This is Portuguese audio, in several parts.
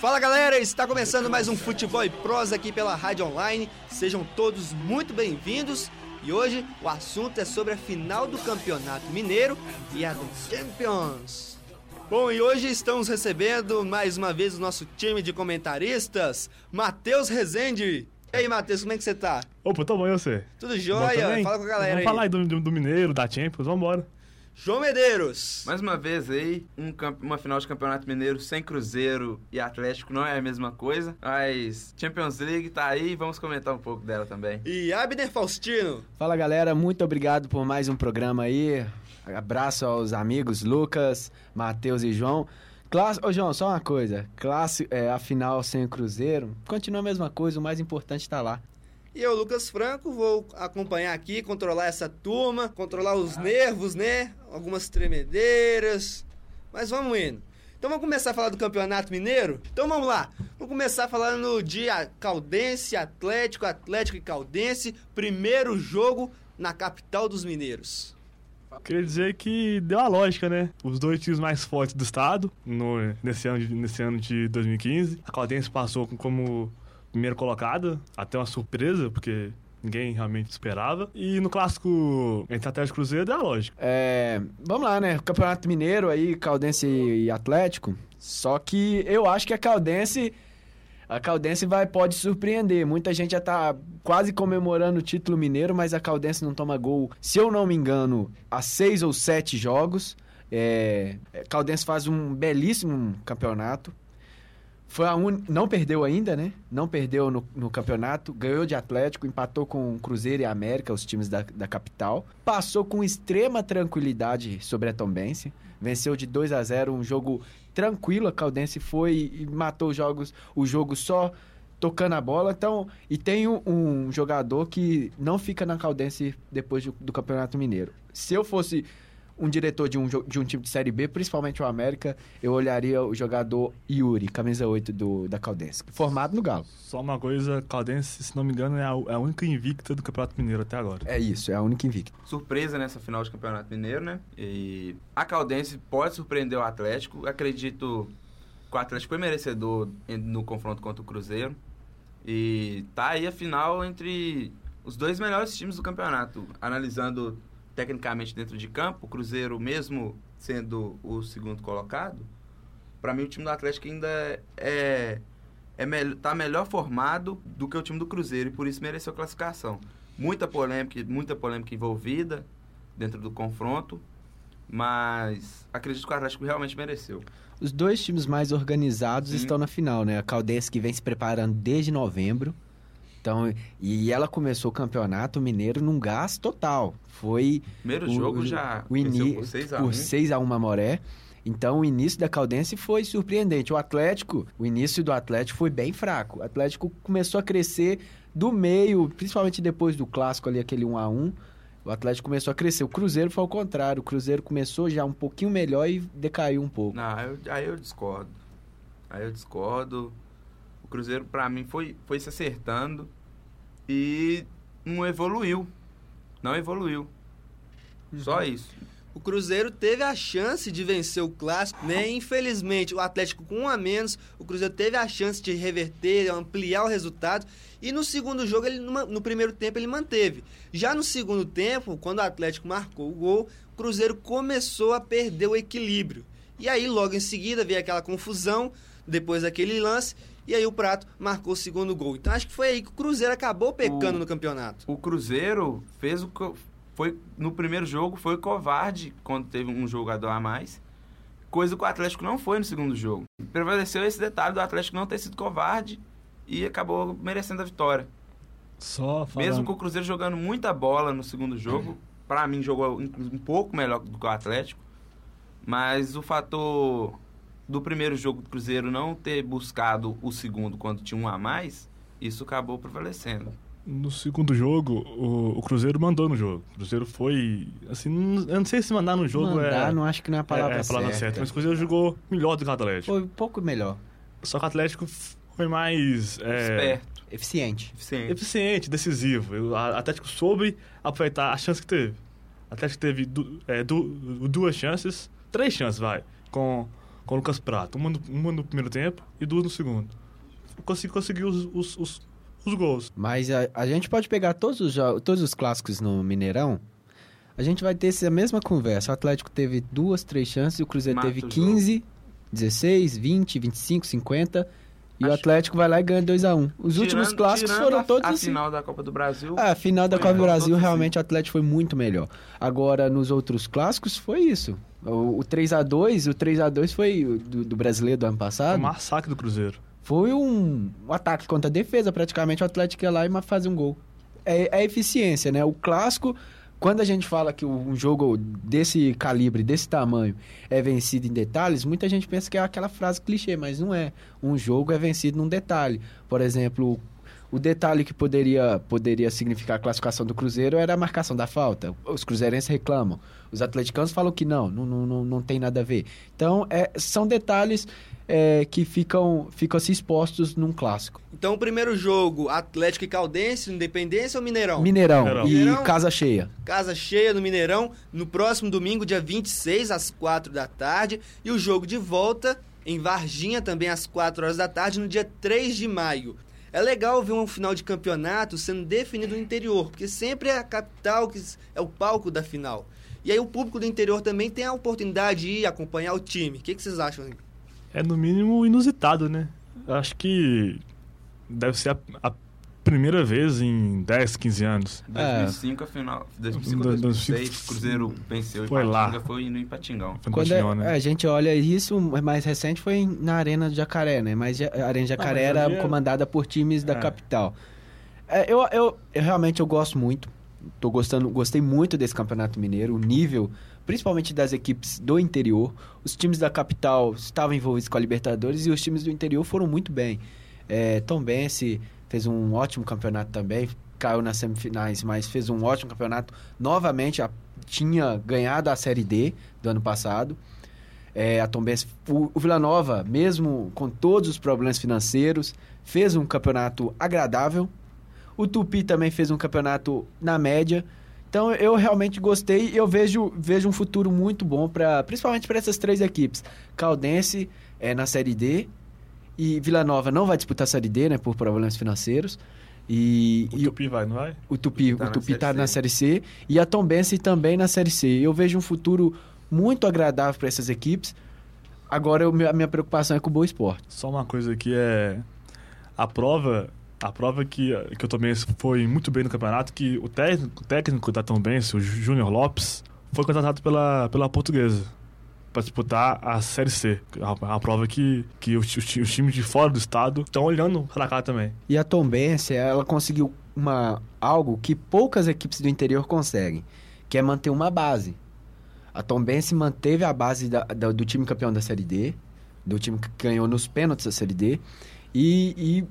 Fala galera, está começando mais um Futebol e Prosa aqui pela Rádio Online. Sejam todos muito bem-vindos. E hoje o assunto é sobre a final do Campeonato Mineiro e a do Champions. Bom, e hoje estamos recebendo mais uma vez o nosso time de comentaristas, Matheus Rezende. E aí, Matheus, como é que você tá? Opa, tô bom, e você? Tudo jóia? Fala com a galera Vamos aí. falar aí do, do, do Mineiro, da Champions, vambora. João Medeiros. Mais uma vez aí, um uma final de Campeonato Mineiro sem Cruzeiro e Atlético não é a mesma coisa, mas Champions League tá aí, vamos comentar um pouco dela também. E Abner Faustino. Fala galera, muito obrigado por mais um programa aí. Abraço aos amigos Lucas, Matheus e João. Classe... Ô João, só uma coisa. Classe, é, a final sem o Cruzeiro, continua a mesma coisa, o mais importante tá lá. E eu, Lucas Franco, vou acompanhar aqui, controlar essa turma, controlar os nervos, né? Algumas tremedeiras. Mas vamos indo. Então vamos começar a falar do Campeonato Mineiro? Então vamos lá. Vamos começar falando de Caldense, Atlético, Atlético e Caldense. Primeiro jogo na capital dos mineiros. Queria dizer que deu a lógica, né? Os dois times mais fortes do estado no, nesse, ano de, nesse ano de 2015. A Caldense passou com- como primeiro colocado, até uma surpresa, porque ninguém realmente esperava. E no clássico entre Atlético e Cruzeiro deu a lógica. É, vamos lá, né? Campeonato Mineiro aí, Caldense e Atlético. Só que eu acho que a Caldense. A Caldense vai, pode surpreender. Muita gente já tá quase comemorando o título mineiro, mas a Caldense não toma gol, se eu não me engano, há seis ou sete jogos. É, é, Caldense faz um belíssimo campeonato. Foi a un... Não perdeu ainda, né? Não perdeu no, no campeonato. Ganhou de Atlético, empatou com Cruzeiro e América, os times da, da capital. Passou com extrema tranquilidade sobre a Tombense. Venceu de 2 a 0 um jogo tranquilo. A Caldense foi e matou os jogos, o jogo só tocando a bola. Então, e tem um, um jogador que não fica na Caldense depois do Campeonato Mineiro. Se eu fosse um diretor de um, de um time de Série B, principalmente o América, eu olharia o jogador Yuri, camisa 8 do, da Caldense, formado no Galo. Só uma coisa, Caldense, se não me engano, é a, é a única invicta do Campeonato Mineiro até agora. É isso, é a única invicta. Surpresa nessa final de Campeonato Mineiro, né? E a Caldense pode surpreender o Atlético, acredito que o Atlético foi merecedor no confronto contra o Cruzeiro. E tá aí a final entre os dois melhores times do campeonato, analisando tecnicamente dentro de campo, o Cruzeiro mesmo sendo o segundo colocado, para mim o time do Atlético ainda é é tá melhor formado do que o time do Cruzeiro e por isso mereceu classificação. Muita polêmica, muita polêmica envolvida dentro do confronto, mas acredito que o Atlético realmente mereceu. Os dois times mais organizados Sim. estão na final, né? A Caldense que vem se preparando desde novembro. Então, e ela começou o campeonato mineiro num gás total. Foi Primeiro o- jogo já o ini- por 6 a por 1. 6 a 1 Mamoré. Então o início da Caldense foi surpreendente. O Atlético, o início do Atlético foi bem fraco. O Atlético começou a crescer do meio, principalmente depois do clássico ali, aquele 1 a 1 O Atlético começou a crescer. O Cruzeiro foi ao contrário. O Cruzeiro começou já um pouquinho melhor e decaiu um pouco. Não, aí eu, aí eu discordo. Aí eu discordo. O Cruzeiro, pra mim, foi, foi se acertando e não evoluiu. Não evoluiu. Só isso. O Cruzeiro teve a chance de vencer o clássico, né? Infelizmente, o Atlético com um a menos, o Cruzeiro teve a chance de reverter, ampliar o resultado. E no segundo jogo, ele, no primeiro tempo, ele manteve. Já no segundo tempo, quando o Atlético marcou o gol, o Cruzeiro começou a perder o equilíbrio. E aí, logo em seguida, veio aquela confusão, depois daquele lance, e aí o Prato marcou o segundo gol. Então acho que foi aí que o Cruzeiro acabou pecando O- no campeonato. O Cruzeiro fez o que foi no primeiro jogo foi covarde quando teve um jogador a mais, coisa que o Atlético não foi no segundo jogo. Prevaleceu esse detalhe do Atlético não ter sido covarde e acabou merecendo a vitória. Só falando... Mesmo com o Cruzeiro jogando muita bola no segundo jogo, pra mim jogou um pouco melhor do que o Atlético, mas o fator do primeiro jogo do Cruzeiro não ter buscado o segundo quando tinha um a mais, isso acabou prevalecendo. No segundo jogo, o, o Cruzeiro mandou no jogo. O Cruzeiro foi. Assim, não- eu não sei se mandar no jogo Mandar, é. não acho que não é a palavra, é, é a palavra certa. certa. Mas o Cruzeiro jogou melhor do que o Atlético. Foi um pouco melhor. Só que o Atlético foi mais. é, Esperto, Eficiente. eficiente. eficiente, decisivo. O Atlético soube aproveitar a chance que teve. O Atlético teve du, é, du, duas chances, três chances, vai, com, com o Lucas Prato. Uma no, uma no primeiro tempo e duas no segundo. Consegui, conseguiu os, os, os, os gols. Mas a, a gente pode pegar todos os, todos os clássicos no Mineirão. A gente vai ter essa mesma conversa. O Atlético teve duas, três chances, o Cruzeiro Mata teve o 15, 16, 20, 25, 50. E o Acho- Atlético vai lá e ganha 2x1. Os últimos Tirando- clássicos tirando foram a, todos a assim. final da Copa do Brasil. Ah, a final da Foi, Copa do Brasil, todos realmente o Atlético foi muito melhor. Agora, nos outros clássicos, foi isso. O, o 3x2, o 3x2 foi o do, do brasileiro do ano Foi passado. um massacre do Cruzeiro. Foi um, um ataque contra a defesa, praticamente. O Atlético ia lá e fazia um gol. É, é eficiência, né? O clássico, quando a gente fala que um jogo desse calibre, desse tamanho, é vencido em detalhes, muita gente pensa que é aquela frase clichê, mas não é. Um jogo é vencido num detalhe. Por exemplo, o detalhe que poderia, poderia significar a classificação do Cruzeiro era a marcação da falta. Os cruzeirenses reclamam. Os atleticanos falam que não, não, não, não, não tem nada a ver. Então, é, são detalhes é, que ficam, ficam se expostos num clássico. Então, o primeiro jogo, Atlético e Caldense, Independência ou Mineirão? Mineirão, Mineirão. e Mineirão. casa cheia. Casa cheia no Mineirão, no próximo domingo, dia 26, às 4 da tarde. E o jogo de volta em Varginha, também às 4 horas da tarde, no dia 3 de maio. É legal ver um final de campeonato sendo definido no interior, porque sempre é a capital que é o palco da final. E aí o público do interior também tem a oportunidade de ir acompanhar o time. O que, que vocês acham? É no mínimo inusitado, né? Acho que deve ser a, a primeira vez em 10, 15 anos. 2005 a final. 2005 Do- 2006, 2005, Cruzeiro venceu foi em lá. Foi no Ipatingão. Foi no Quando Patinhão, é- né? a gente olha isso, o mais recente foi na Arena do Jacaré, né? Mas a Arena do Jacaré mas era ali é- comandada por times da É. capital. É, eu, eu, eu realmente eu gosto muito. Tô gostando, gostei muito desse Campeonato Mineiro, o nível, principalmente das equipes do interior. Os times da capital estavam envolvidos com a Libertadores e os times do interior foram muito bem. É, Tom Bense fez um ótimo campeonato também, caiu nas semifinais, mas fez um ótimo campeonato. Novamente, a- tinha ganhado a Série D do ano passado. É, a Tombense, o, o Vila Nova, mesmo com todos os problemas financeiros, fez um campeonato agradável. O Tupi também fez um campeonato na média. Então eu realmente gostei e eu vejo, vejo um futuro muito bom para principalmente para essas três equipes. Caldense é na Série D e Vila Nova não vai disputar a Série D, né, por problemas financeiros. E, O e Tupi vai, não vai? o Tupi, Tá o na Tupi Série tá C. na Série C e a Tombense também na Série C. Eu vejo um futuro muito agradável para essas equipes. Agora eu- a minha preocupação é com o Boa Esporte. Só uma coisa que é a prova, a prova que, que o Tombense foi muito bem no campeonato, que o técnico, o técnico da Tombense, o Júnior Lopes, foi contratado pela, pela portuguesa para disputar a Série C. A, prova que, que os, os os times de fora do estado estão olhando para cá também. E a Tombense, ela conseguiu uma, algo que poucas equipes do interior conseguem, que é manter uma base. A Tombense manteve a base da- da- do time campeão da Série D, do time que ganhou nos pênaltis da Série D, e, e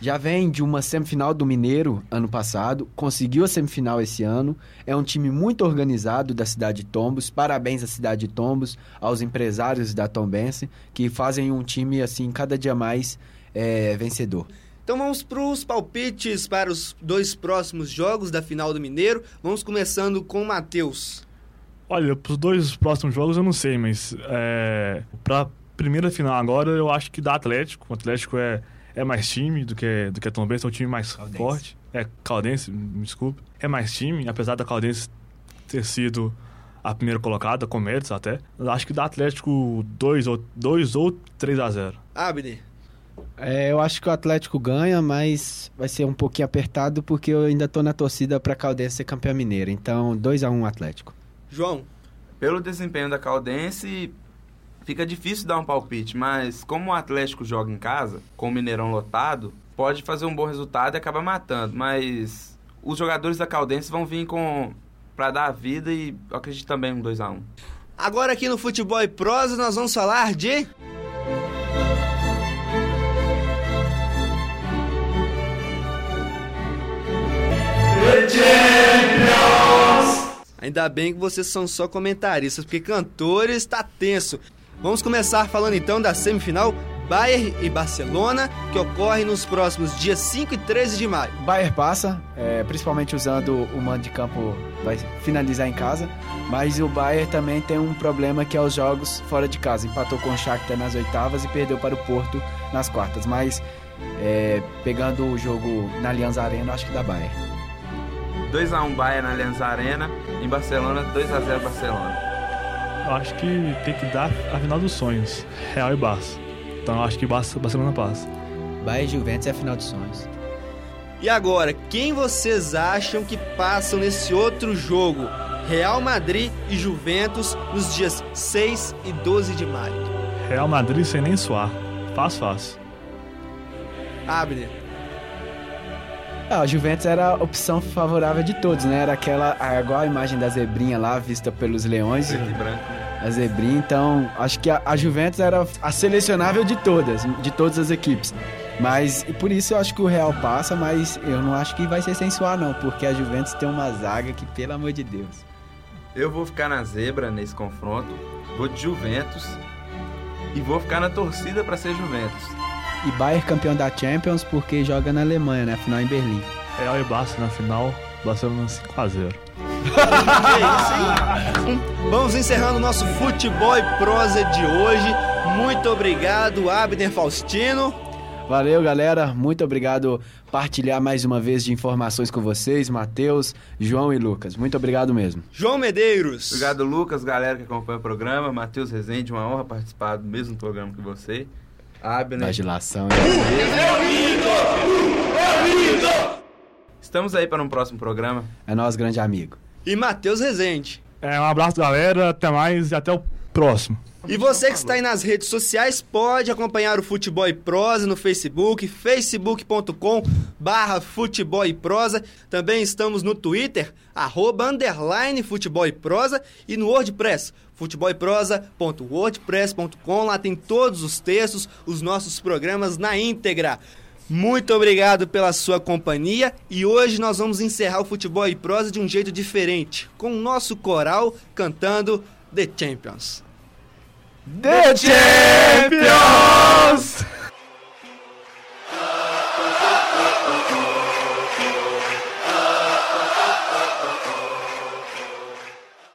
já vem de uma semifinal do Mineiro ano passado, conseguiu a semifinal esse ano, é um time muito organizado da cidade de Tombos, parabéns à cidade de Tombos, aos empresários da Tombense, que fazem um time assim cada dia mais é, vencedor. Então vamos para os palpites para os dois próximos jogos da final do Mineiro. Vamos começando com o Matheus. Olha, pros dois próximos jogos eu não sei, mas é, pra primeira final agora eu acho que dá Atlético. O Atlético é, é mais time do que, do que a Tom Benz, é um time mais Caldense. forte. É, Caldense, me desculpe. É mais time, apesar da Caldense ter sido a primeira colocada, com méritos até. Eu acho que dá Atlético 2 ou, 2 ou 3 a 0 Abner. É, eu acho que o Atlético ganha, mas vai ser um pouquinho apertado porque eu ainda tô na torcida pra Caldense ser campeã mineira. Então, 2 a 1 Atlético. João. Pelo desempenho da Caldense, fica difícil dar um palpite, mas como o Atlético joga em casa, com o Mineirão lotado, pode fazer um bom resultado e acabar matando. Mas os jogadores da Caldense vão vir com para dar a vida e acredito também um 2 a 1 Agora aqui no Futebol e Prosa nós vamos falar de... Ainda bem que vocês são só comentaristas, porque cantores tá tenso. Vamos começar falando então da semifinal Bayern e Barcelona, que ocorre nos próximos dias 5 e 13 de maio. Bayern passa, é, principalmente usando o mando de campo, vai finalizar em casa. Mas o Bayern também tem um problema que é os jogos fora de casa. Empatou com o Shakhtar nas oitavas e perdeu para o Porto nas quartas. Mas é, pegando o jogo na Allianz Arena, acho que dá Bayern. 2x1 Bayern na Allianz Arena. Em Barcelona, 2x0 Barcelona. Eu acho que tem que dar a final dos sonhos, Real e Barça. Então eu acho que Barça, Barcelona passa. Bayern e Juventus é a final dos sonhos. E agora, quem vocês acham que passam nesse outro jogo? Real Madrid e Juventus nos dias 6 e 12 de maio. Real Madrid sem nem suar. Fácil, fácil. Abner. Ah, a Juventus era a opção favorável de todos, né? Era aquela, igual a imagem da zebrinha lá, vista pelos leões. Preto e branco. A zebrinha, então, acho que a, a Juventus era a selecionável de todas, de todas as equipes. Mas, e por isso eu acho que o Real passa, mas eu não acho que vai ser sem suar, não, porque a Juventus tem uma zaga que, pelo amor de Deus. Eu vou ficar na zebra nesse confronto. Vou de Juventus. E vou ficar na torcida para ser Juventus. E Bayern campeão da Champions porque joga na Alemanha, né? Afinal em Berlim. Real e Barça na final, Barcelona 5x0. Que isso, hein? Vamos encerrando o nosso futebol e prosa de hoje. Muito obrigado, Abner Faustino. Valeu, galera. Muito obrigado partilhar mais uma vez de informações com vocês, Matheus, João e Lucas. Muito obrigado mesmo. João Medeiros. Obrigado, Lucas, galera que acompanha o programa. Matheus Rezende, uma honra participar do mesmo programa que você. Abner. Vagilação. Estamos aí para um próximo programa. É nós, grande amigo. E Matheus Rezende. É, um abraço, galera. Até mais e até o próximo. E você que está aí nas redes sociais pode acompanhar o Futebol e Prosa no Facebook, facebook.com barra Futebol e Prosa. Também estamos no Twitter, arroba underline Futebol e Prosa e no WordPress, futeboleprosa.wordpress.com. Lá tem todos os textos, os nossos programas na íntegra. Muito obrigado pela sua companhia e hoje nós vamos encerrar o Futebol e Prosa de um jeito diferente, com o nosso coral cantando The Champions. The Champions!